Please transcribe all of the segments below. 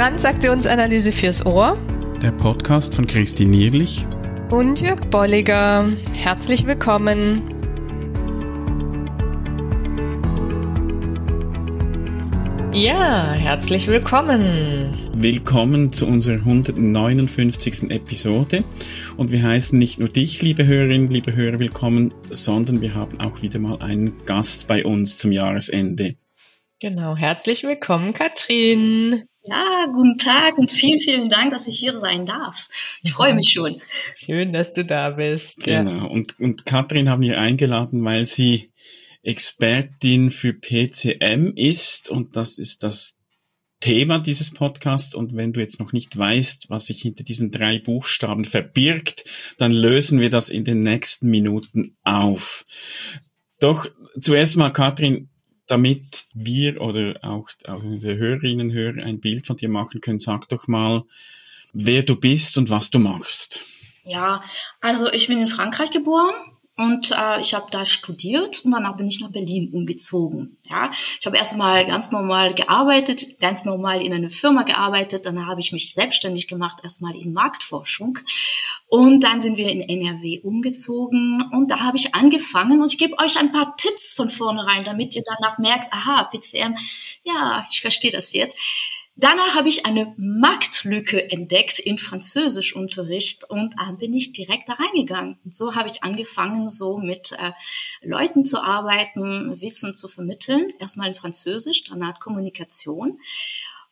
Transaktionsanalyse fürs Ohr. Der Podcast von Christine Nierlich und Jörg Bolliger. Herzlich willkommen. Ja, herzlich willkommen. Willkommen zu unserer 159. Episode. Und wir heißen nicht nur dich, liebe Hörerinnen, liebe Hörer, willkommen, sondern wir haben auch wieder mal einen Gast bei uns zum Jahresende. Genau, herzlich willkommen, Katrin. Ja, guten Tag und vielen, vielen Dank, dass ich hier sein darf. Ich freue mich schon. Schön, dass du da bist. Genau. Ja. Und, und Katrin haben wir eingeladen, weil sie Expertin für PCM ist und das ist das Thema dieses Podcasts. Und wenn du jetzt noch nicht weißt, was sich hinter diesen drei Buchstaben verbirgt, dann lösen wir das in den nächsten Minuten auf. Doch zuerst mal, Katrin, damit wir oder auch, auch unsere Hörerinnen und Hörer ein Bild von dir machen können, sag doch mal, wer du bist und was du machst. Ja, also ich bin in Frankreich geboren, und äh, ich habe da studiert und danach bin ich nach Berlin umgezogen. Ja, ich habe erstmal ganz normal gearbeitet, ganz normal in einer Firma gearbeitet. Dann habe ich mich selbstständig gemacht, erstmal in Marktforschung. Und dann sind wir in NRW umgezogen und da habe ich angefangen und ich gebe euch ein paar Tipps von vornherein, damit ihr danach merkt, aha, PCM, ja, ich verstehe das jetzt. Danach habe ich eine Marktlücke entdeckt in Französischunterricht und äh, bin ich direkt da reingegangen. Und so habe ich angefangen, so mit äh, Leuten zu arbeiten, Wissen zu vermitteln. Erstmal in Französisch, danach Kommunikation.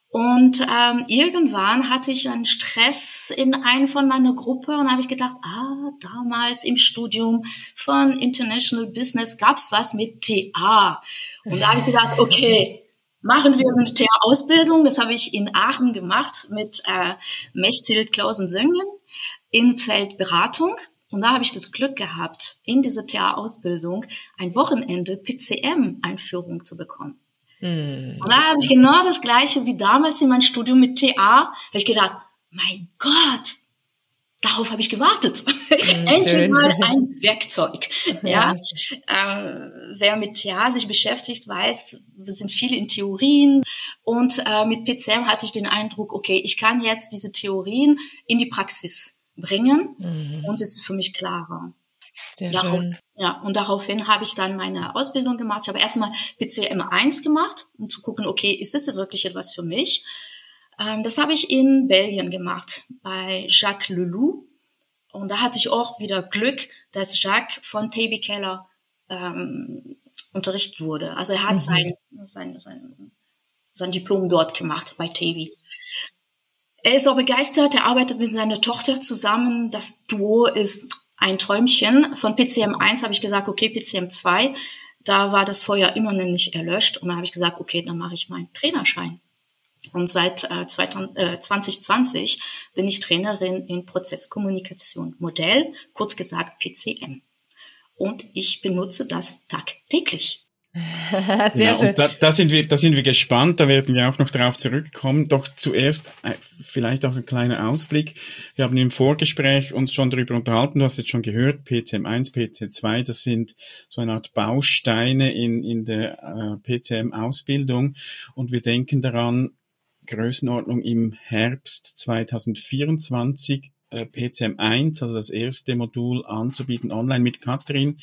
Und ähm, irgendwann hatte ich einen Stress in einem von meiner Gruppe und habe ich gedacht, ah, damals im Studium von International Business gab's was mit TA. Und da habe ich gedacht, okay, machen wir eine TA-Ausbildung. Das habe ich in Aachen gemacht mit äh, Mechthild Klausen-Söngen in Feldberatung. Und da habe ich das Glück gehabt, in dieser TA-Ausbildung ein Wochenende PCM-Einführung zu bekommen. Hm. Und da habe ich genau das Gleiche wie damals in meinem Studium mit TA. habe ich gedacht, mein Gott, darauf habe ich gewartet. Mhm, Endlich mal ein Werkzeug. Ja, äh, wer mit TA sich beschäftigt, weiß, wir sind viele in Theorien und äh, mit PCM hatte ich den Eindruck, okay, ich kann jetzt diese Theorien in die Praxis bringen mhm. und es ist für mich klarer. Sehr Darauf, schön. Ja, und daraufhin habe ich dann meine Ausbildung gemacht. Ich habe erstmal PCM 1 gemacht, um zu gucken, okay, ist das wirklich etwas für mich? Ähm, das habe ich in Belgien gemacht, bei Jacques Leloup. Und da hatte ich auch wieder Glück, dass Jacques von Taby Keller ähm, unterrichtet wurde. Also er hat mhm. sein, sein, sein, sein Diplom dort gemacht bei Taby. Er ist auch begeistert, er arbeitet mit seiner Tochter zusammen. Das Duo ist ein Träumchen. Von PCM 1 habe ich gesagt, okay, PCM 2. Da war das Feuer immer noch nicht erlöscht. Und da habe ich gesagt, okay, dann mache ich meinen Trainerschein. Und seit äh, 2020 bin ich Trainerin in Prozesskommunikation Modell, kurz gesagt PCM. Und ich benutze das tagtäglich. Sehr genau, schön. Und da, da, sind wir, da sind wir gespannt, da werden wir auch noch darauf zurückkommen. Doch zuerst äh, vielleicht auch ein kleiner Ausblick. Wir haben im Vorgespräch uns schon darüber unterhalten, du hast jetzt schon gehört, PCM1, PC2, das sind so eine Art Bausteine in, in der äh, PCM-Ausbildung. Und wir denken daran, Größenordnung im Herbst 2024 äh, PCM1, also das erste Modul anzubieten online mit Katrin.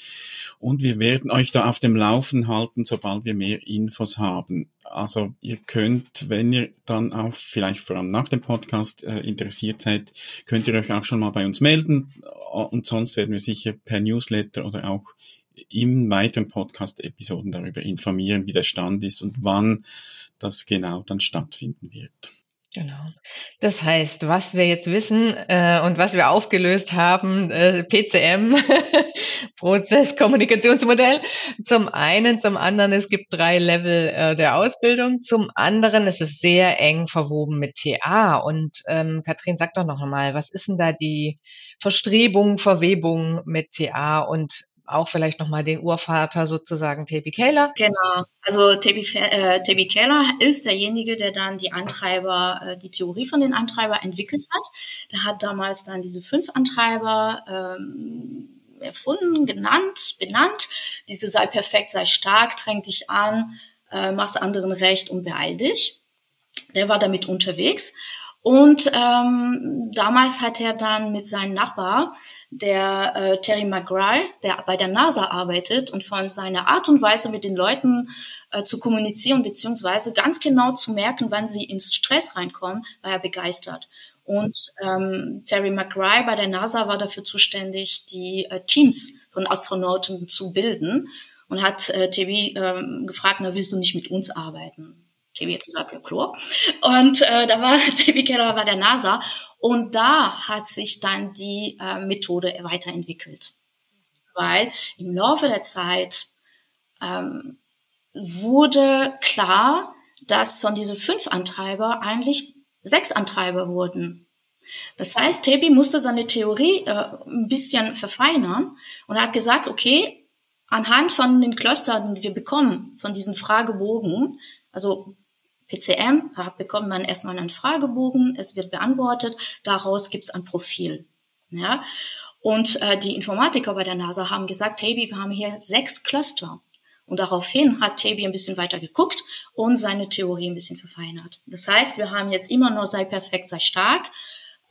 Und wir werden euch da auf dem Laufen halten, sobald wir mehr Infos haben. Also ihr könnt, wenn ihr dann auch vielleicht vor allem nach dem Podcast äh, interessiert seid, könnt ihr euch auch schon mal bei uns melden. Und sonst werden wir sicher per Newsletter oder auch im weiteren Podcast-Episoden darüber informieren, wie der Stand ist und wann das genau dann stattfinden wird. Genau. Das heißt, was wir jetzt wissen äh, und was wir aufgelöst haben, äh, PCM, Prozesskommunikationsmodell, zum einen, zum anderen, es gibt drei Level äh, der Ausbildung, zum anderen ist es sehr eng verwoben mit TA. Und ähm, Katrin, sag doch noch einmal, was ist denn da die Verstrebung, Verwebung mit TA und auch vielleicht nochmal den Urvater sozusagen Taby Keller. Genau, also Taby, äh, Taby Keller ist derjenige, der dann die Antreiber, äh, die Theorie von den Antreiber entwickelt hat. Der hat damals dann diese fünf Antreiber ähm, erfunden, genannt, benannt. Diese sei perfekt, sei stark, dräng dich an, äh, mach's anderen recht und beeil dich. Der war damit unterwegs. Und ähm, damals hat er dann mit seinem Nachbar, der äh, Terry McGrath, der bei der NASA arbeitet und von seiner Art und Weise mit den Leuten äh, zu kommunizieren beziehungsweise ganz genau zu merken, wann sie ins Stress reinkommen, war er begeistert. Und ähm, Terry McRae bei der NASA war dafür zuständig, die äh, Teams von Astronauten zu bilden und hat äh, TV ähm, gefragt, na, willst du nicht mit uns arbeiten? TV hat gesagt, ja klar. Und äh, da war TV Keller bei der NASA und da hat sich dann die äh, Methode weiterentwickelt. Weil im Laufe der Zeit ähm, wurde klar, dass von diesen fünf Antreiber eigentlich sechs Antreiber wurden. Das heißt, Tebi musste seine Theorie äh, ein bisschen verfeinern und hat gesagt, okay, anhand von den Clustern, die wir bekommen, von diesen Fragebogen, also PCM, bekommt man erstmal einen Fragebogen, es wird beantwortet, daraus gibt es ein Profil. Ja? Und äh, die Informatiker bei der NASA haben gesagt, hey, wir haben hier sechs Cluster. Und daraufhin hat Taby ein bisschen weiter geguckt und seine Theorie ein bisschen verfeinert. Das heißt, wir haben jetzt immer nur sei perfekt, sei stark,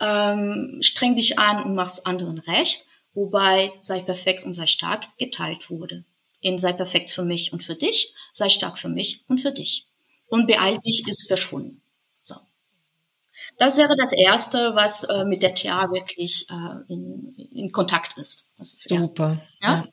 ähm, streng dich an und machst anderen recht, wobei sei perfekt und sei stark geteilt wurde. In sei perfekt für mich und für dich, sei stark für mich und für dich. Und beeil dich ist verschwunden. So. Das wäre das Erste, was äh, mit der TA wirklich äh, in, in Kontakt ist. Das ist Super. Ja?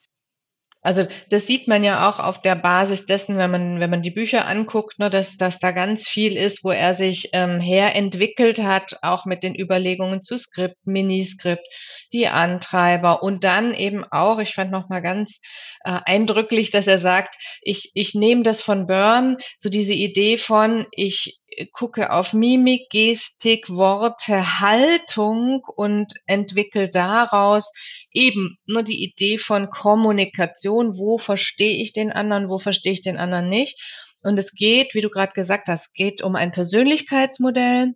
Also das sieht man ja auch auf der Basis dessen, wenn man, wenn man die Bücher anguckt, ne, dass, dass da ganz viel ist, wo er sich ähm, herentwickelt hat, auch mit den Überlegungen zu Skript, Miniskript, die Antreiber und dann eben auch, ich fand noch mal ganz äh, eindrücklich, dass er sagt, ich, ich nehme das von Burn, so diese Idee von, ich gucke auf Mimik, Gestik, Worte, Haltung und entwickle daraus eben nur die Idee von Kommunikation. Wo verstehe ich den anderen, wo verstehe ich den anderen nicht? Und es geht, wie du gerade gesagt hast, geht um ein Persönlichkeitsmodell,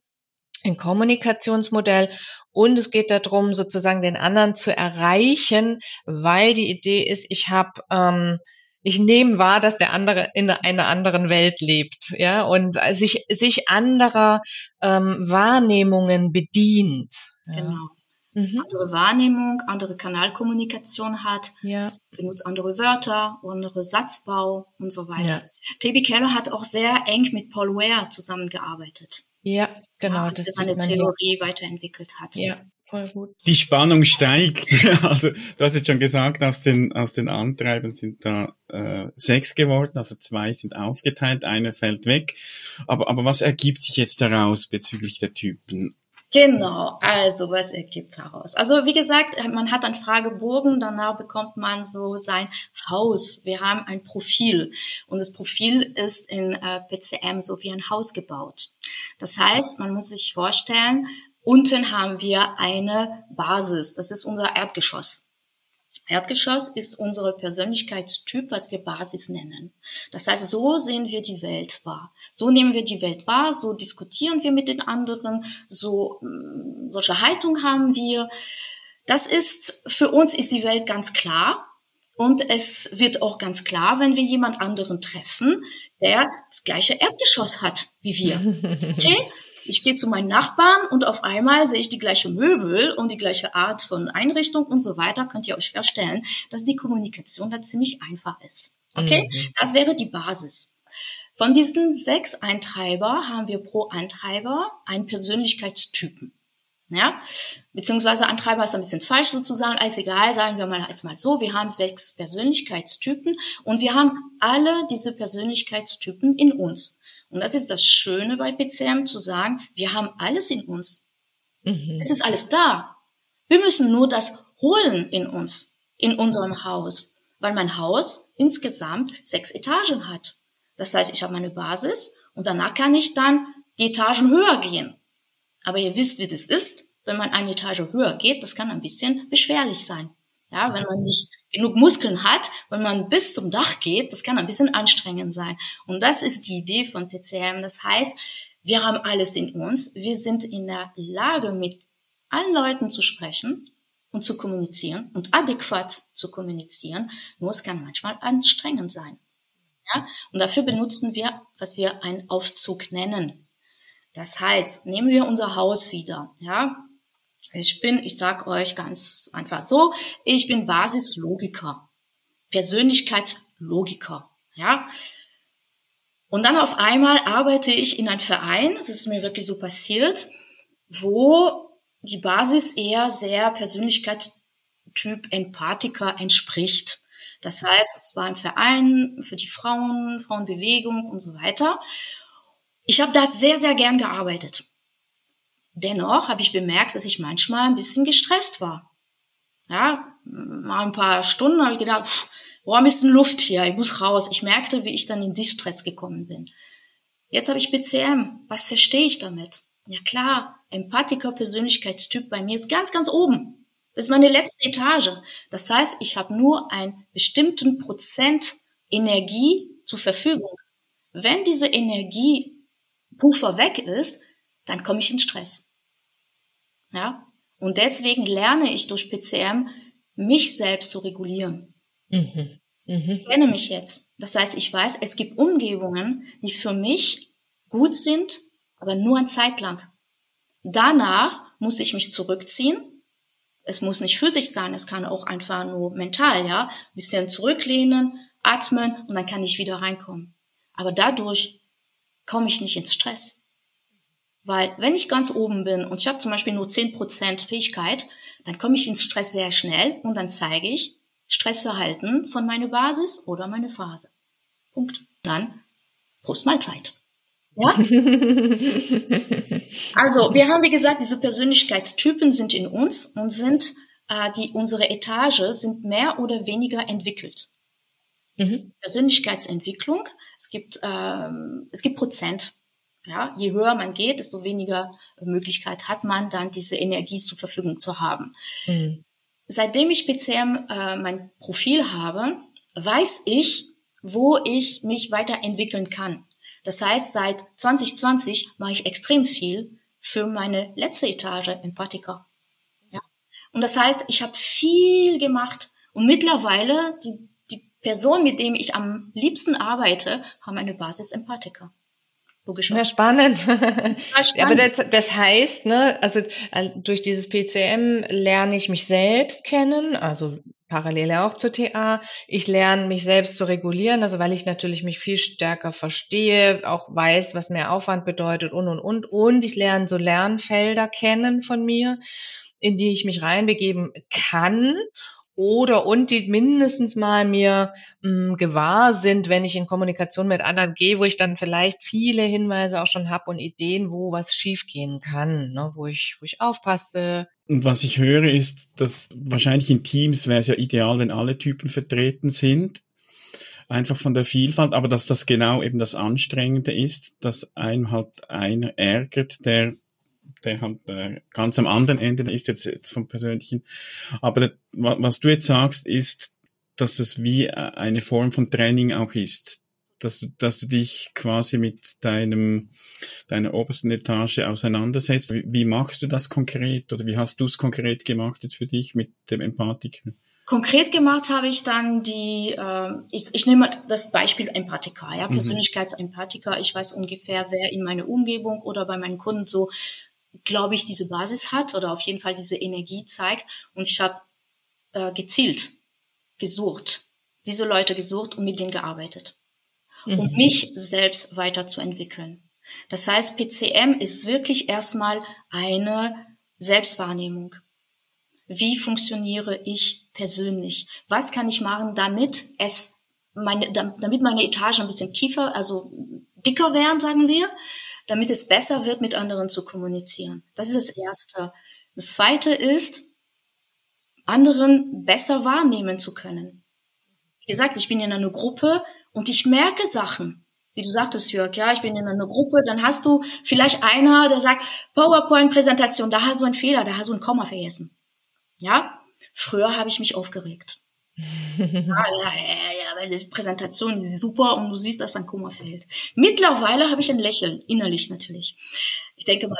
ein Kommunikationsmodell und es geht darum, sozusagen den anderen zu erreichen, weil die Idee ist, ich habe ähm, ich nehme wahr, dass der andere in einer anderen Welt lebt, ja, und sich, sich anderer ähm, Wahrnehmungen bedient. Ja. Genau. Mhm. Andere Wahrnehmung, andere Kanalkommunikation hat, ja. benutzt andere Wörter, andere Satzbau und so weiter. Ja. T.B. Keller hat auch sehr eng mit Paul Ware zusammengearbeitet. Ja, genau. Ja, als er seine Theorie weiterentwickelt hat. Ja, voll gut. Die Spannung steigt. Also du hast jetzt schon gesagt, aus den, aus den Antreibern sind da äh, sechs geworden, also zwei sind aufgeteilt, einer fällt weg. Aber, aber was ergibt sich jetzt daraus bezüglich der Typen? Genau, also was ergibt daraus? Also wie gesagt, man hat einen Fragebogen, danach bekommt man so sein Haus. Wir haben ein Profil und das Profil ist in äh, PCM so wie ein Haus gebaut. Das heißt, man muss sich vorstellen, Unten haben wir eine Basis. Das ist unser Erdgeschoss. Erdgeschoss ist unser Persönlichkeitstyp, was wir Basis nennen. Das heißt, so sehen wir die Welt wahr. So nehmen wir die Welt wahr, so diskutieren wir mit den anderen, so mm, solche Haltung haben wir. Das ist für uns ist die Welt ganz klar und es wird auch ganz klar, wenn wir jemand anderen treffen, der das gleiche Erdgeschoss hat wie wir. Okay? Ich gehe zu meinen Nachbarn und auf einmal sehe ich die gleiche Möbel und die gleiche Art von Einrichtung und so weiter. Könnt ihr euch vorstellen, dass die Kommunikation da ziemlich einfach ist. Okay? Mhm. Das wäre die Basis. Von diesen sechs Eintreiber haben wir pro Eintreiber einen Persönlichkeitstypen. Ja, beziehungsweise Antreiber ist ein bisschen falsch sozusagen, als egal, sagen wir mal erstmal so, wir haben sechs Persönlichkeitstypen und wir haben alle diese Persönlichkeitstypen in uns. Und das ist das Schöne bei PCM zu sagen, wir haben alles in uns. Mhm. Es ist alles da. Wir müssen nur das holen in uns, in unserem Haus, weil mein Haus insgesamt sechs Etagen hat. Das heißt, ich habe meine Basis und danach kann ich dann die Etagen höher gehen. Aber ihr wisst, wie das ist. Wenn man eine Etage höher geht, das kann ein bisschen beschwerlich sein. Ja, wenn man nicht genug Muskeln hat, wenn man bis zum Dach geht, das kann ein bisschen anstrengend sein. Und das ist die Idee von TCM. Das heißt, wir haben alles in uns. Wir sind in der Lage, mit allen Leuten zu sprechen und zu kommunizieren und adäquat zu kommunizieren. Nur es kann manchmal anstrengend sein. Ja? Und dafür benutzen wir, was wir einen Aufzug nennen. Das heißt, nehmen wir unser Haus wieder, ja. Ich bin, ich sag euch ganz einfach so, ich bin Basislogiker, Persönlichkeitslogiker, ja. Und dann auf einmal arbeite ich in einem Verein, das ist mir wirklich so passiert, wo die Basis eher sehr Persönlichkeitstyp Empathiker entspricht. Das heißt, es war ein Verein für die Frauen, Frauenbewegung und so weiter. Ich habe da sehr, sehr gern gearbeitet. Dennoch habe ich bemerkt, dass ich manchmal ein bisschen gestresst war. Ja, mal ein paar Stunden habe ich gedacht, pff, boah, ein bisschen Luft hier, ich muss raus. Ich merkte, wie ich dann in Distress gekommen bin. Jetzt habe ich BCM. Was verstehe ich damit? Ja klar, Empathiker Persönlichkeitstyp bei mir ist ganz, ganz oben. Das ist meine letzte Etage. Das heißt, ich habe nur einen bestimmten Prozent Energie zur Verfügung. Wenn diese Energiepuffer weg ist, dann komme ich in Stress. Ja? Und deswegen lerne ich durch PCM, mich selbst zu regulieren. Mhm. Mhm. Ich kenne mich jetzt. Das heißt, ich weiß, es gibt Umgebungen, die für mich gut sind, aber nur eine Zeit lang. Danach muss ich mich zurückziehen es muss nicht physisch sein, es kann auch einfach nur mental, ja. Ein bisschen zurücklehnen, atmen und dann kann ich wieder reinkommen. Aber dadurch komme ich nicht ins Stress. Weil wenn ich ganz oben bin und ich habe zum Beispiel nur zehn Prozent Fähigkeit, dann komme ich ins Stress sehr schnell und dann zeige ich Stressverhalten von meiner Basis oder meine Phase. Punkt. Dann Prost Mahlzeit. Ja? also, wir haben, wie gesagt, diese Persönlichkeitstypen sind in uns und sind, äh, die, unsere Etage sind mehr oder weniger entwickelt. Mhm. Persönlichkeitsentwicklung, es gibt, ähm, es gibt Prozent. Ja, je höher man geht, desto weniger Möglichkeit hat man dann diese Energie zur Verfügung zu haben. Mhm. Seitdem ich PCM äh, mein Profil habe, weiß ich, wo ich mich weiterentwickeln kann. Das heißt, seit 2020 mache ich extrem viel für meine letzte Etage Empathiker. Ja? Und das heißt, ich habe viel gemacht und mittlerweile die, die Person, mit dem ich am liebsten arbeite, haben eine Basis Empathiker. Logisch. Ja, spannend. spannend. Aber das, das heißt, ne, also durch dieses PCM lerne ich mich selbst kennen, also parallel auch zur TA. Ich lerne mich selbst zu regulieren, also weil ich natürlich mich viel stärker verstehe, auch weiß, was mehr Aufwand bedeutet und, und, und. Und ich lerne so Lernfelder kennen von mir, in die ich mich reinbegeben kann oder und die mindestens mal mir mh, hm, gewahr sind, wenn ich in Kommunikation mit anderen gehe, wo ich dann vielleicht viele Hinweise auch schon habe und Ideen, wo was schiefgehen kann, ne, wo ich wo ich aufpasse. Und was ich höre ist, dass wahrscheinlich in Teams wäre es ja ideal, wenn alle Typen vertreten sind, einfach von der Vielfalt, aber dass das genau eben das Anstrengende ist, dass einem halt einer ärgert, der der halt äh, ganz am anderen Ende der ist jetzt, jetzt vom Persönlichen. Aber was du jetzt sagst, ist, dass es wie äh, eine Form von Training auch ist. Dass du, dass du dich quasi mit deinem, deiner obersten Etage auseinandersetzt. Wie, wie machst du das konkret oder wie hast du es konkret gemacht jetzt für dich mit dem Empathiker? Konkret gemacht habe ich dann die, äh, ich, ich nehme das Beispiel Empathiker, ja, mhm. Persönlichkeitsempathiker. Ich weiß ungefähr, wer in meiner Umgebung oder bei meinen Kunden so glaube ich, diese Basis hat oder auf jeden Fall diese Energie zeigt. Und ich habe äh, gezielt gesucht, diese Leute gesucht und mit denen gearbeitet, mhm. um mich selbst weiterzuentwickeln. Das heißt, PCM ist wirklich erstmal eine Selbstwahrnehmung. Wie funktioniere ich persönlich? Was kann ich machen, damit es meine, damit meine Etage ein bisschen tiefer, also dicker werden, sagen wir, damit es besser wird, mit anderen zu kommunizieren. Das ist das Erste. Das Zweite ist, anderen besser wahrnehmen zu können. Wie gesagt, ich bin in einer Gruppe und ich merke Sachen. Wie du sagtest, Jörg, ja, ich bin in einer Gruppe, dann hast du vielleicht einer, der sagt, PowerPoint-Präsentation, da hast du einen Fehler, da hast du ein Komma vergessen. Ja, früher habe ich mich aufgeregt. ja, ja, ja, weil die Präsentation ist super und du siehst, dass ein Kummer fällt. Mittlerweile habe ich ein Lächeln, innerlich natürlich. Ich denke mal,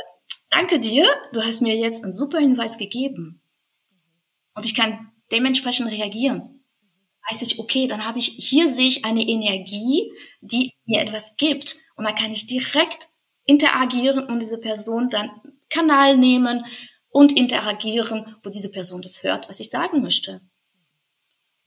danke dir, du hast mir jetzt einen super Hinweis gegeben. Und ich kann dementsprechend reagieren. Weiß ich, okay, dann habe ich, hier sehe ich eine Energie, die mir etwas gibt. Und dann kann ich direkt interagieren und diese Person dann Kanal nehmen und interagieren, wo diese Person das hört, was ich sagen möchte.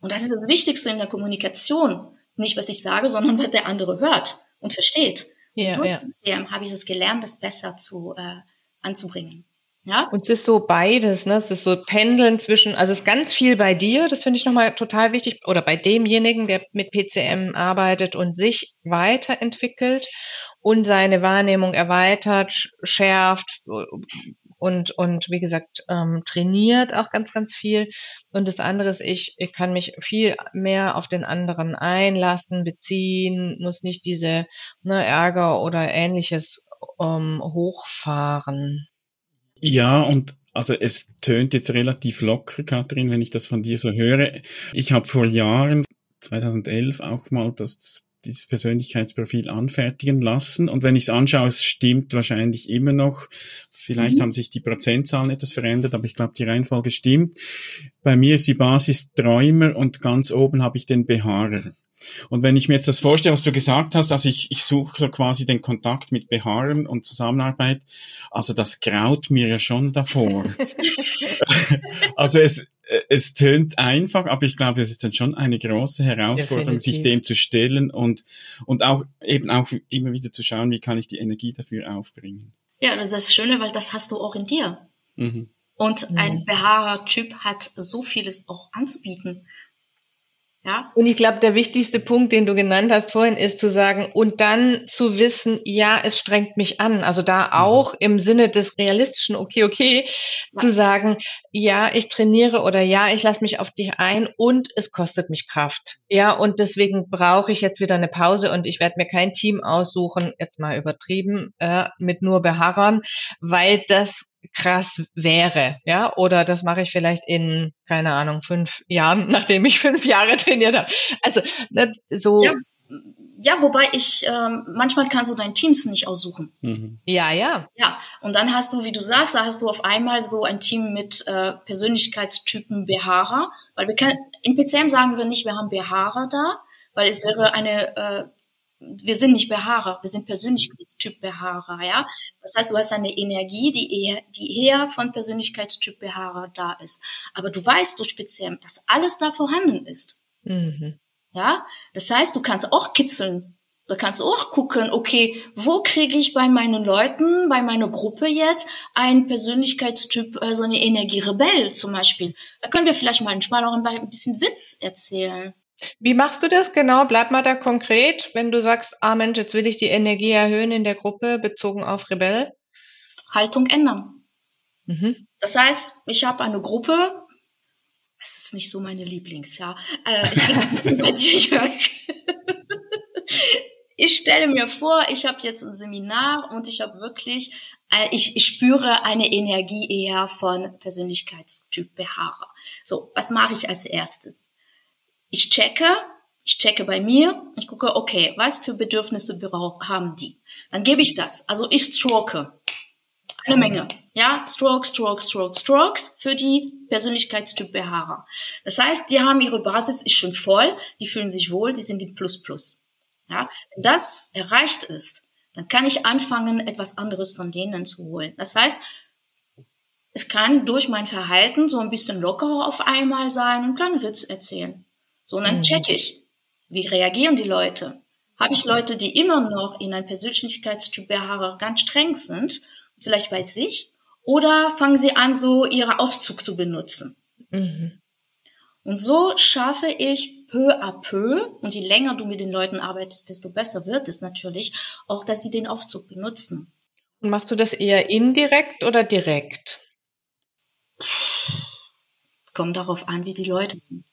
Und das ist das Wichtigste in der Kommunikation. Nicht, was ich sage, sondern was der andere hört und versteht. Ja, Durch ja. CM habe ich es gelernt, das besser zu äh, anzubringen. Ja? Und es ist so beides, ne? Es ist so Pendeln zwischen, also es ist ganz viel bei dir, das finde ich nochmal total wichtig, oder bei demjenigen, der mit PCM arbeitet und sich weiterentwickelt und seine Wahrnehmung erweitert, schärft und, und wie gesagt, ähm, trainiert auch ganz, ganz viel. Und das andere ist, ich, ich kann mich viel mehr auf den anderen einlassen, beziehen, muss nicht diese ne, Ärger oder ähnliches ähm, hochfahren. Ja, und also es tönt jetzt relativ locker, Kathrin, wenn ich das von dir so höre. Ich habe vor Jahren, 2011, auch mal das dieses Persönlichkeitsprofil anfertigen lassen. Und wenn ich es anschaue, es stimmt wahrscheinlich immer noch. Vielleicht mhm. haben sich die Prozentzahlen etwas verändert, aber ich glaube, die Reihenfolge stimmt. Bei mir ist die Basis Träumer und ganz oben habe ich den Behaarer. Und wenn ich mir jetzt das vorstelle, was du gesagt hast, also ich, ich suche so quasi den Kontakt mit Beharren und Zusammenarbeit, also das graut mir ja schon davor. also es, es tönt einfach, aber ich glaube, es ist dann schon eine große Herausforderung, Definitiv. sich dem zu stellen und, und auch eben auch immer wieder zu schauen, wie kann ich die Energie dafür aufbringen. Ja, das ist das Schöne, weil das hast du auch in dir. Mhm. Und ein Behaarertyp hat so vieles auch anzubieten. Ja. Und ich glaube, der wichtigste Punkt, den du genannt hast vorhin, ist zu sagen und dann zu wissen, ja, es strengt mich an. Also da mhm. auch im Sinne des realistischen, okay, okay, ja. zu sagen, ja, ich trainiere oder ja, ich lasse mich auf dich ein und es kostet mich Kraft. Ja, und deswegen brauche ich jetzt wieder eine Pause und ich werde mir kein Team aussuchen, jetzt mal übertrieben, äh, mit nur Beharrern, weil das krass wäre, ja, oder das mache ich vielleicht in, keine Ahnung, fünf Jahren, nachdem ich fünf Jahre trainiert habe. Also ne, so. Ja, ja, wobei ich ähm, manchmal kannst du dein Teams nicht aussuchen. Mhm. Ja, ja. Ja, und dann hast du, wie du sagst, da hast du auf einmal so ein Team mit äh, Persönlichkeitstypen Behaarer, weil wir können, in PCM sagen wir nicht, wir haben Behaarer da, weil es wäre eine äh, wir sind nicht Behaarer, wir sind Persönlichkeitstyp Behaarer, ja. Das heißt, du hast eine Energie, die eher, die eher von Persönlichkeitstyp Behaarer da ist. Aber du weißt durch speziell, dass alles da vorhanden ist. Mhm. Ja. Das heißt, du kannst auch kitzeln. Du kannst auch gucken, okay, wo kriege ich bei meinen Leuten, bei meiner Gruppe jetzt einen Persönlichkeitstyp, äh, so eine Energie Rebell zum Beispiel. Da können wir vielleicht mal auch ein bisschen Witz erzählen. Wie machst du das genau? Bleib mal da konkret, wenn du sagst, ah Mensch, jetzt will ich die Energie erhöhen in der Gruppe bezogen auf Rebell. Haltung ändern. Mhm. Das heißt, ich habe eine Gruppe, das ist nicht so meine Lieblings, ja. Äh, ich bin ein bisschen bei dir, Jörg. Ich stelle mir vor, ich habe jetzt ein Seminar und ich habe wirklich, äh, ich, ich spüre eine Energie eher von Persönlichkeitstyp Behaare. So, was mache ich als erstes? Ich checke, ich checke bei mir, ich gucke, okay, was für Bedürfnisse haben die? Dann gebe ich das. Also ich stroke. Eine Menge. Ja, Stroke, Stroke, Stroke, Strokes für die Persönlichkeitstyp Behaarer. Das heißt, die haben ihre Basis ist schon voll, die fühlen sich wohl, die sind die Plus Plus. Ja, wenn das erreicht ist, dann kann ich anfangen, etwas anderes von denen zu holen. Das heißt, es kann durch mein Verhalten so ein bisschen lockerer auf einmal sein und einen Witz erzählen. So, und dann mhm. check ich, wie reagieren die Leute? Habe ich Leute, die immer noch in einem Persönlichkeitstyp Behaarung ganz streng sind, vielleicht bei sich, oder fangen sie an, so ihre Aufzug zu benutzen? Mhm. Und so schaffe ich peu à peu, und je länger du mit den Leuten arbeitest, desto besser wird es natürlich, auch dass sie den Aufzug benutzen. Und machst du das eher indirekt oder direkt? Kommt darauf an, wie die Leute sind.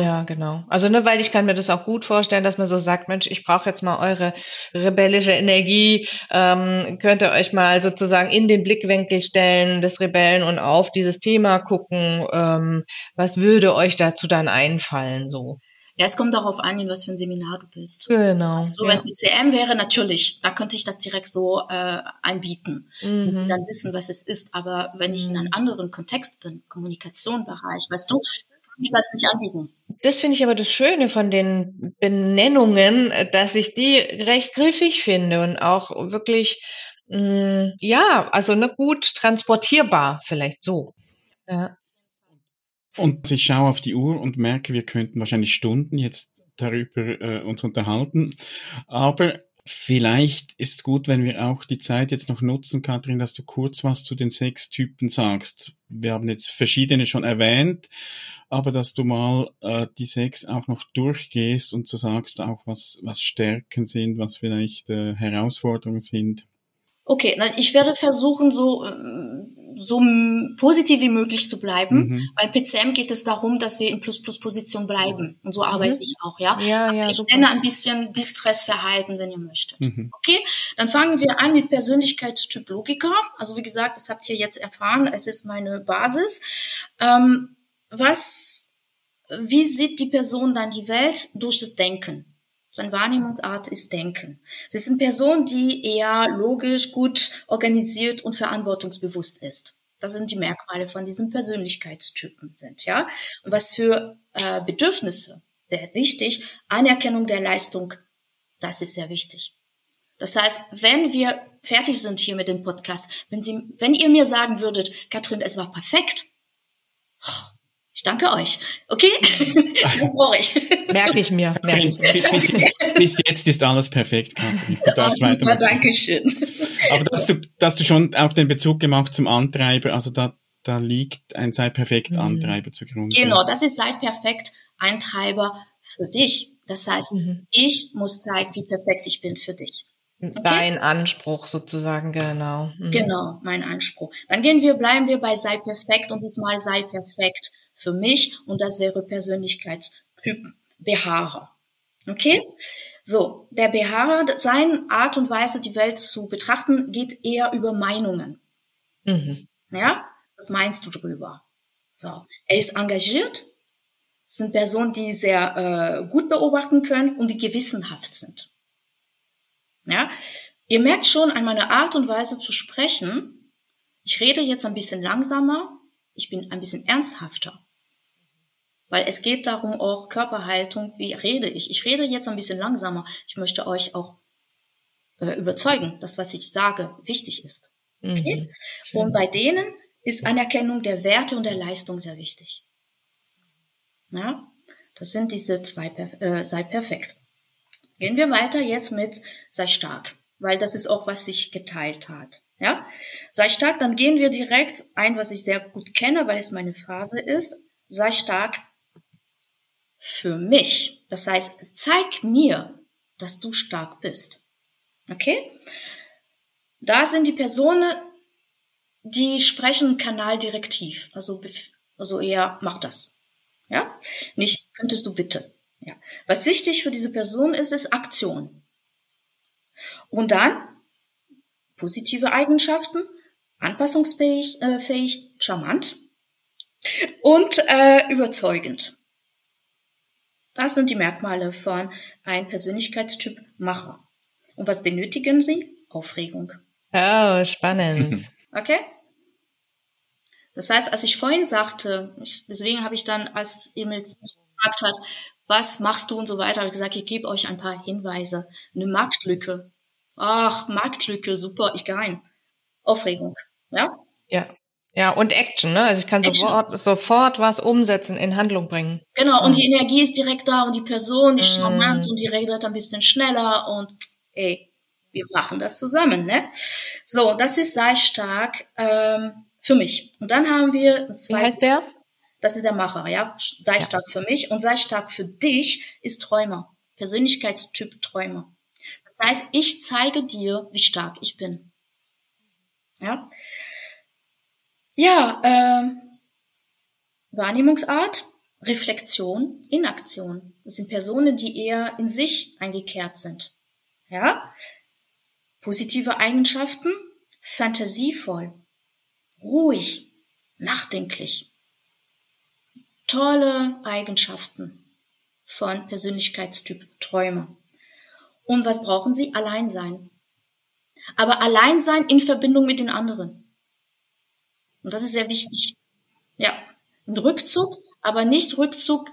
Ja, genau. Also ne, weil ich kann mir das auch gut vorstellen, dass man so sagt, Mensch, ich brauche jetzt mal eure rebellische Energie, ähm, könnt ihr euch mal sozusagen in den Blickwinkel stellen des Rebellen und auf dieses Thema gucken, ähm, was würde euch dazu dann einfallen so? Ja, es kommt darauf an, in was für ein Seminar du bist. Genau. Also, wenn ja. TCM wäre, natürlich, da könnte ich das direkt so äh, einbieten, mhm. wenn sie dann wissen, was es ist. Aber wenn ich in einem mhm. anderen Kontext bin, Kommunikationbereich, weißt du, ich das nicht anbieten. Das finde ich aber das Schöne von den Benennungen, dass ich die recht griffig finde und auch wirklich Mm, ja, also ne, gut transportierbar, vielleicht so. Ja. Und ich schaue auf die Uhr und merke, wir könnten wahrscheinlich Stunden jetzt darüber äh, uns unterhalten. Aber vielleicht ist gut, wenn wir auch die Zeit jetzt noch nutzen, Kathrin, dass du kurz was zu den sechs Typen sagst. Wir haben jetzt verschiedene schon erwähnt, aber dass du mal äh, die sechs auch noch durchgehst und so sagst auch, was, was Stärken sind, was vielleicht äh, Herausforderungen sind. Okay, ich werde versuchen, so, ähm, so positiv wie möglich zu bleiben. Mhm. Bei PCM geht es darum, dass wir in Plus-Plus-Position bleiben. Und so arbeite mhm. ich auch, ja. ja, ja ich super. nenne ein bisschen Distressverhalten, wenn ihr möchtet. Mhm. Okay, dann fangen wir an mit Persönlichkeitstyp Logiker. Also wie gesagt, das habt ihr jetzt erfahren. Es ist meine Basis. Ähm, was, wie sieht die Person dann die Welt? Durch das Denken. Seine Wahrnehmungsart ist Denken. Sie sind Person, die eher logisch, gut organisiert und verantwortungsbewusst ist. Das sind die Merkmale von diesem Persönlichkeitstypen sind, ja. Und was für äh, Bedürfnisse wäre wichtig? Anerkennung der Leistung, das ist sehr wichtig. Das heißt, wenn wir fertig sind hier mit dem Podcast, wenn Sie, wenn ihr mir sagen würdet, Katrin, es war perfekt, oh, ich danke euch. Okay? Das brauche ich. Merke ich mir. Merke ich mir. Bis, bis, jetzt ist alles perfekt, Katrin. Du darfst oh, weitermachen. Dankeschön. Aber dass du, dass du schon auch den Bezug gemacht zum Antreiber, also da, da liegt ein Sei perfekt mhm. Antreiber mhm. zugrunde. Genau, das ist Sei perfekt Antreiber für dich. Das heißt, mhm. ich muss zeigen, wie perfekt ich bin für dich. Okay? Dein Anspruch sozusagen, genau. Mhm. Genau, mein Anspruch. Dann gehen wir, bleiben wir bei sei perfekt und diesmal sei perfekt für mich und das wäre Persönlichkeitstyp Beharrer. Okay? So, der Beharrer, seine Art und Weise, die Welt zu betrachten, geht eher über Meinungen. Mhm. Ja? Was meinst du drüber? So, er ist engagiert, sind Personen, die sehr äh, gut beobachten können und die gewissenhaft sind. Ja? Ihr merkt schon an meiner Art und Weise zu sprechen, ich rede jetzt ein bisschen langsamer, ich bin ein bisschen ernsthafter. Weil es geht darum auch Körperhaltung, wie rede ich. Ich rede jetzt ein bisschen langsamer. Ich möchte euch auch äh, überzeugen, dass was ich sage wichtig ist. Okay? Mhm. Und bei denen ist Anerkennung der Werte und der Leistung sehr wichtig. Ja? Das sind diese zwei, äh, sei perfekt. Gehen wir weiter jetzt mit sei stark, weil das ist auch, was sich geteilt hat. Ja, sei stark, dann gehen wir direkt ein, was ich sehr gut kenne, weil es meine Phase ist. Sei stark für mich. Das heißt, zeig mir, dass du stark bist. Okay? Da sind die Personen, die sprechen Kanal direktiv. Also, also eher, mach das. Ja? Nicht, könntest du bitte. Ja. Was wichtig für diese Person ist, ist Aktion. Und dann positive Eigenschaften, anpassungsfähig, äh, fähig, charmant und äh, überzeugend. Das sind die Merkmale von einem Persönlichkeitstyp Macher. Und was benötigen sie? Aufregung. Oh, spannend. Okay? Das heißt, als ich vorhin sagte, ich, deswegen habe ich dann, als Emil gefragt hat, was machst du und so weiter, habe ich gesagt, ich gebe euch ein paar Hinweise. Eine Marktlücke, ach, Marktlücke, super, ich gehe rein. Aufregung, ja? Ja. Ja, und Action, ne? Also ich kann sofort, sofort was umsetzen, in Handlung bringen. Genau, und die Energie ist direkt da und die Person ist mm. charmant und die redet ein bisschen schneller und ey, wir machen das zusammen, ne? So, das ist sei stark ähm, für mich. Und dann haben wir zweite. Wie heißt der? Das ist der Macher, ja? Sei ja. stark für mich und sei stark für dich ist Träumer. Persönlichkeitstyp Träumer. Das heißt, ich zeige dir, wie stark ich bin. Ja, ja äh, Wahrnehmungsart, Reflexion, Inaktion. Das sind Personen, die eher in sich eingekehrt sind. Ja, positive Eigenschaften, fantasievoll, ruhig, nachdenklich. Tolle Eigenschaften von Persönlichkeitstyp Träumer. Und was brauchen sie? Alleinsein. Aber Alleinsein in Verbindung mit den anderen. Und das ist sehr wichtig. Ja, ein Rückzug, aber nicht Rückzug,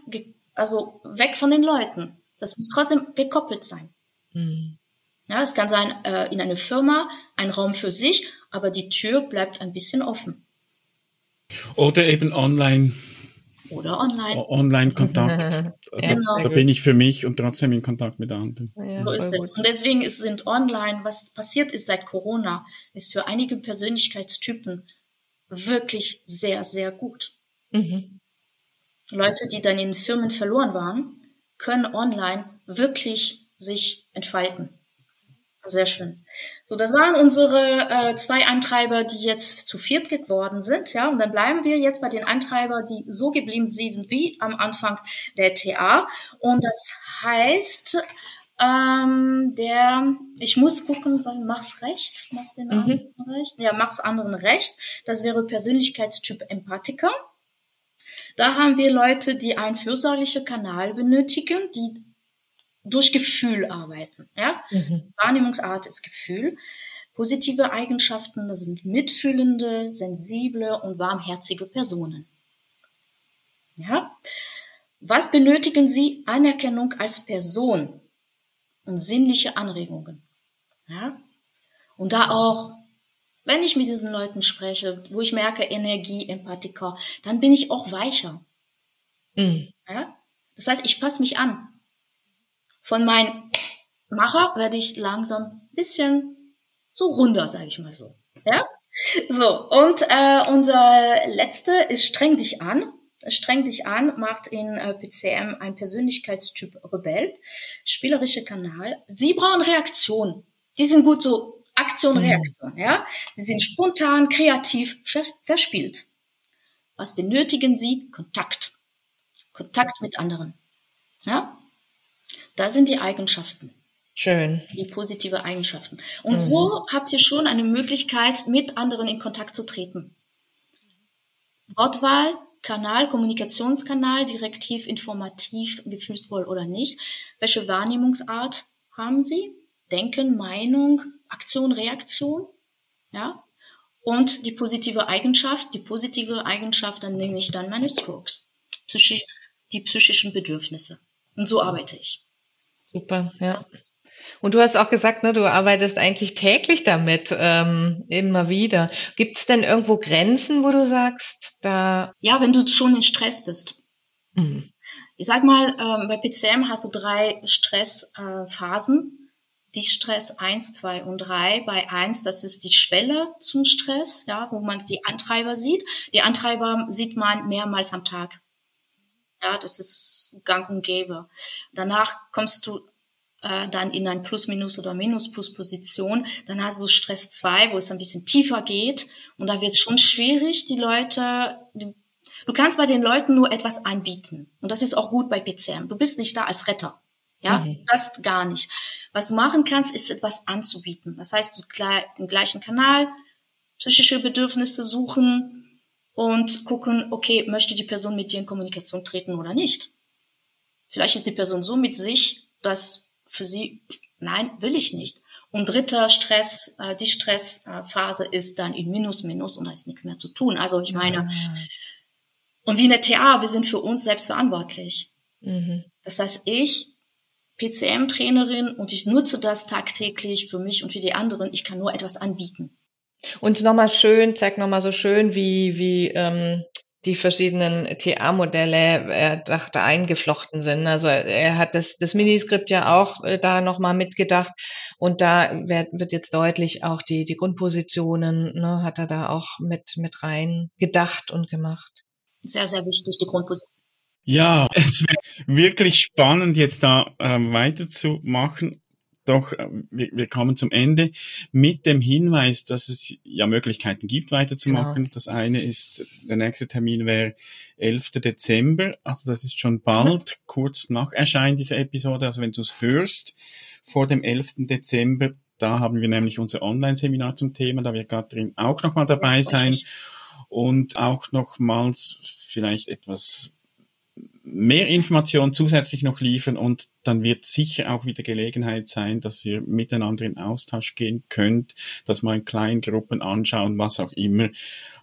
also weg von den Leuten. Das muss trotzdem gekoppelt sein. Mhm. Ja, es kann sein äh, in einer Firma ein Raum für sich, aber die Tür bleibt ein bisschen offen. Oder eben online. Oder online. Online-Kontakt. genau. Da bin ich für mich und trotzdem in Kontakt mit anderen. Ja, so ist es. Und deswegen ist, sind online, was passiert ist seit Corona, ist für einige Persönlichkeitstypen wirklich sehr, sehr gut. Mhm. Leute, die dann in Firmen verloren waren, können online wirklich sich entfalten. Sehr schön. So, das waren unsere äh, zwei Antreiber, die jetzt zu viert geworden sind, ja. Und dann bleiben wir jetzt bei den Antreibern, die so geblieben sind wie am Anfang der TA. Und das heißt, ähm, der, ich muss gucken, mach's recht, mach's den mhm. anderen recht, ja, mach's anderen recht. Das wäre Persönlichkeitstyp Empathiker. Da haben wir Leute, die einen fürsorglichen Kanal benötigen, die durch Gefühl arbeiten. Ja? Mhm. Wahrnehmungsart ist Gefühl. Positive Eigenschaften, das sind mitfühlende, sensible und warmherzige Personen. Ja? Was benötigen Sie? Anerkennung als Person und sinnliche Anregungen. Ja? Und da auch, wenn ich mit diesen Leuten spreche, wo ich merke Energie, Empathiker, dann bin ich auch weicher. Mhm. Ja? Das heißt, ich passe mich an. Von meinem Macher werde ich langsam ein bisschen so runder, sage ich mal so. Ja? So, und äh, unser letzte ist streng dich an. Streng dich an macht in äh, PCM ein Persönlichkeitstyp Rebell, spielerische Kanal. Sie brauchen Reaktion. Die sind gut so Aktion, mhm. Reaktion, ja. Sie sind spontan, kreativ, verspielt. Was benötigen sie? Kontakt. Kontakt mit anderen. Ja? Da sind die Eigenschaften. Schön. Die positive Eigenschaften. Und mhm. so habt ihr schon eine Möglichkeit, mit anderen in Kontakt zu treten. Wortwahl, Kanal, Kommunikationskanal, direktiv, informativ, gefühlsvoll oder nicht. Welche Wahrnehmungsart haben Sie? Denken, Meinung, Aktion, Reaktion. Ja? Und die positive Eigenschaft, die positive Eigenschaft, dann nehme ich dann meine Strokes. Psychisch, die psychischen Bedürfnisse. Und so arbeite ich. Super, ja. Und du hast auch gesagt, ne, du arbeitest eigentlich täglich damit, ähm, immer wieder. Gibt es denn irgendwo Grenzen, wo du sagst, da. Ja, wenn du schon in Stress bist. Mhm. Ich sag mal, ähm, bei PCM hast du drei Stressphasen. Äh, die Stress eins, zwei und drei. Bei eins, das ist die Schwelle zum Stress, ja, wo man die Antreiber sieht. Die Antreiber sieht man mehrmals am Tag. Ja, das ist gang und gäbe. Danach kommst du äh, dann in ein Plus-Minus- oder Minus-Plus-Position. Dann hast du Stress 2, wo es ein bisschen tiefer geht. Und da wird es schon schwierig, die Leute, die, du kannst bei den Leuten nur etwas anbieten. Und das ist auch gut bei PCM. Du bist nicht da als Retter. Ja, mhm. das gar nicht. Was du machen kannst, ist etwas anzubieten. Das heißt, du den gleichen Kanal, psychische Bedürfnisse suchen, und gucken, okay, möchte die Person mit dir in Kommunikation treten oder nicht. Vielleicht ist die Person so mit sich, dass für sie, nein, will ich nicht. Und dritter Stress, äh, die Stressphase ist dann in Minus, Minus und da ist nichts mehr zu tun. Also ich meine, mhm. und wie in der TA, wir sind für uns selbst verantwortlich. Mhm. Das heißt, ich, PCM-Trainerin, und ich nutze das tagtäglich für mich und für die anderen, ich kann nur etwas anbieten. Und nochmal schön, zeig nochmal so schön, wie, wie ähm, die verschiedenen TA-Modelle äh, da eingeflochten sind. Also er hat das, das Miniskript ja auch äh, da nochmal mitgedacht und da wird, wird jetzt deutlich auch die, die Grundpositionen, ne, hat er da auch mit, mit rein gedacht und gemacht. Sehr, sehr wichtig, die Grundposition. Ja, es wäre wirklich spannend, jetzt da ähm, weiterzumachen doch, äh, wir, wir kommen zum Ende mit dem Hinweis, dass es ja Möglichkeiten gibt, weiterzumachen. Genau. Das eine ist, der nächste Termin wäre 11. Dezember, also das ist schon bald, kurz nach Erscheinen dieser Episode. Also wenn du es hörst, vor dem 11. Dezember, da haben wir nämlich unser Online-Seminar zum Thema, da wird Katrin auch nochmal dabei sein und auch nochmals vielleicht etwas mehr Informationen zusätzlich noch liefern und dann wird sicher auch wieder Gelegenheit sein, dass ihr miteinander in Austausch gehen könnt, dass mal in kleinen Gruppen anschauen, was auch immer.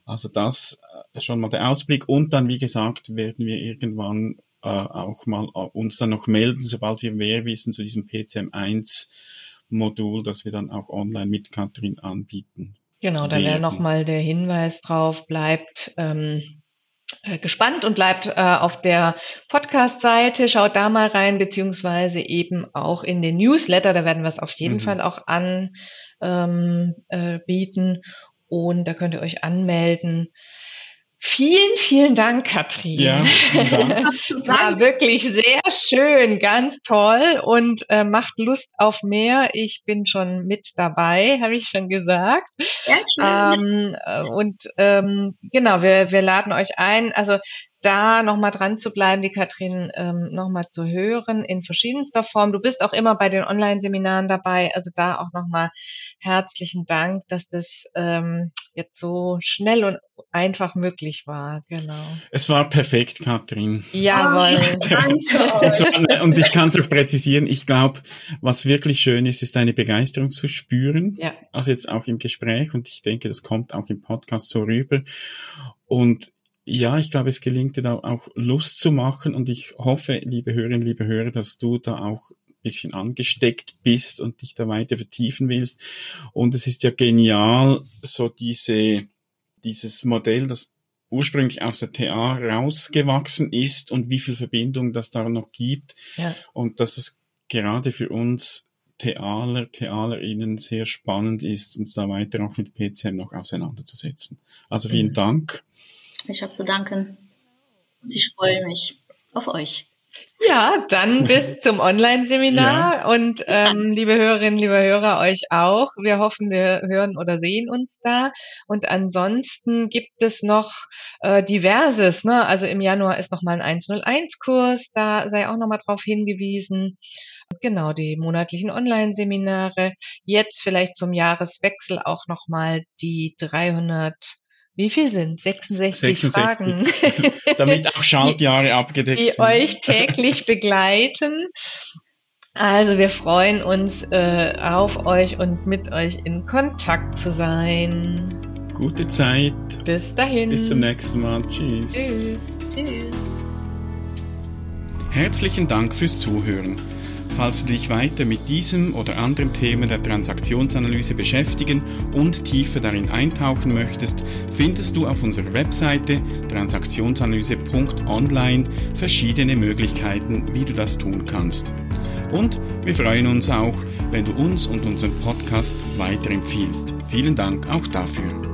Also das äh, schon mal der Ausblick und dann, wie gesagt, werden wir irgendwann äh, auch mal äh, uns dann noch melden, sobald wir mehr wissen zu diesem PCM1 Modul, das wir dann auch online mit Katrin anbieten. Genau, da wäre nochmal der Hinweis drauf, bleibt ähm, äh, gespannt und bleibt äh, auf der Podcast-Seite, schaut da mal rein, beziehungsweise eben auch in den Newsletter, da werden wir es auf jeden mhm. Fall auch anbieten ähm, äh, und da könnt ihr euch anmelden. Vielen, vielen Dank, Katrin. Ja, Dank. War wirklich sehr schön, ganz toll und äh, macht Lust auf mehr. Ich bin schon mit dabei, habe ich schon gesagt. Sehr schön. Ähm, äh, und ähm, genau, wir, wir laden euch ein. Also da nochmal dran zu bleiben, die Katrin ähm, nochmal zu hören in verschiedenster Form. Du bist auch immer bei den Online-Seminaren dabei, also da auch nochmal herzlichen Dank, dass das ähm, jetzt so schnell und einfach möglich war. Genau. Es war perfekt, Katrin. Jawohl. danke. und ich kann es auch präzisieren. Ich glaube, was wirklich schön ist, ist deine Begeisterung zu spüren. Ja. Also jetzt auch im Gespräch und ich denke, das kommt auch im Podcast so rüber. Und ja, ich glaube, es gelingt dir da auch Lust zu machen und ich hoffe, liebe Hörerinnen, liebe Hörer, dass du da auch ein bisschen angesteckt bist und dich da weiter vertiefen willst. Und es ist ja genial, so diese, dieses Modell, das ursprünglich aus der TA rausgewachsen ist und wie viel Verbindung das da noch gibt. Ja. Und dass es gerade für uns Thealer, Thealerinnen sehr spannend ist, uns da weiter auch mit PCM noch auseinanderzusetzen. Also vielen mhm. Dank. Ich habe zu danken. Und ich freue mich auf euch. Ja, dann bis zum Online-Seminar ja. und ähm, liebe Hörerinnen, liebe Hörer, euch auch. Wir hoffen, wir hören oder sehen uns da. Und ansonsten gibt es noch äh, diverses. Ne? Also im Januar ist nochmal ein 101-Kurs, da sei auch nochmal drauf hingewiesen. Genau, die monatlichen Online-Seminare. Jetzt vielleicht zum Jahreswechsel auch nochmal die 300 wie viel sind 66, 66. Fragen? Damit auch Schaltjahre abgedeckt die sind. Die euch täglich begleiten. Also wir freuen uns äh, auf euch und mit euch in Kontakt zu sein. Gute Zeit. Bis dahin. Bis zum nächsten Mal. Tschüss. Tschüss. Tschüss. Herzlichen Dank fürs Zuhören. Falls du dich weiter mit diesem oder anderen Themen der Transaktionsanalyse beschäftigen und tiefer darin eintauchen möchtest, findest du auf unserer Webseite transaktionsanalyse.online verschiedene Möglichkeiten, wie du das tun kannst. Und wir freuen uns auch, wenn du uns und unseren Podcast weiterempfiehlst. Vielen Dank auch dafür.